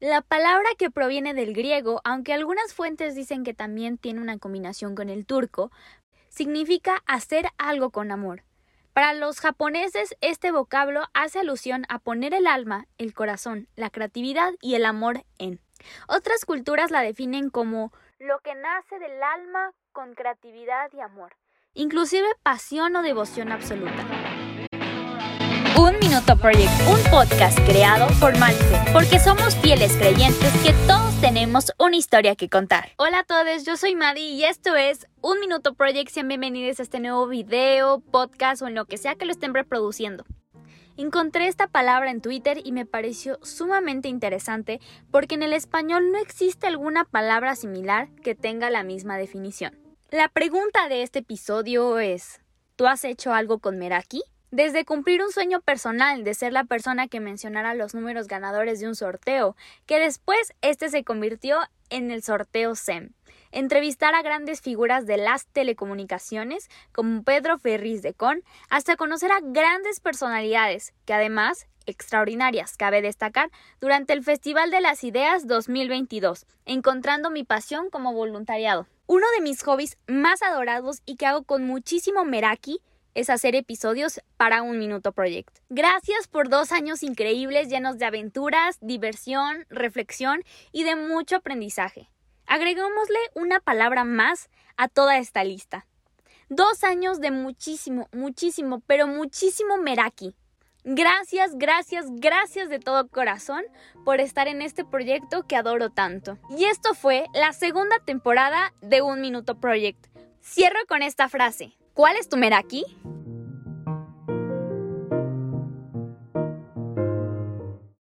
La palabra que proviene del griego, aunque algunas fuentes dicen que también tiene una combinación con el turco, significa hacer algo con amor. Para los japoneses, este vocablo hace alusión a poner el alma, el corazón, la creatividad y el amor en. Otras culturas la definen como lo que nace del alma con creatividad y amor, inclusive pasión o devoción absoluta. Un Minuto Project, un podcast creado por Malfe, porque somos fieles creyentes que todos tenemos una historia que contar. Hola a todos, yo soy Madi y esto es Un Minuto Project. Sean bienvenidos a este nuevo video, podcast o en lo que sea que lo estén reproduciendo. Encontré esta palabra en Twitter y me pareció sumamente interesante porque en el español no existe alguna palabra similar que tenga la misma definición. La pregunta de este episodio es, ¿tú has hecho algo con Meraki? Desde cumplir un sueño personal de ser la persona que mencionara los números ganadores de un sorteo, que después este se convirtió en el sorteo SEM. Entrevistar a grandes figuras de las telecomunicaciones, como Pedro Ferriz de Con, hasta conocer a grandes personalidades, que además extraordinarias, cabe destacar, durante el Festival de las Ideas 2022, encontrando mi pasión como voluntariado. Uno de mis hobbies más adorados y que hago con muchísimo meraki es hacer episodios para un Minuto Project. Gracias por dos años increíbles llenos de aventuras, diversión, reflexión y de mucho aprendizaje. Agregámosle una palabra más a toda esta lista. Dos años de muchísimo, muchísimo, pero muchísimo Meraki. Gracias, gracias, gracias de todo corazón por estar en este proyecto que adoro tanto. Y esto fue la segunda temporada de Un Minuto Project. Cierro con esta frase. ¿Cuál es tu Meraki?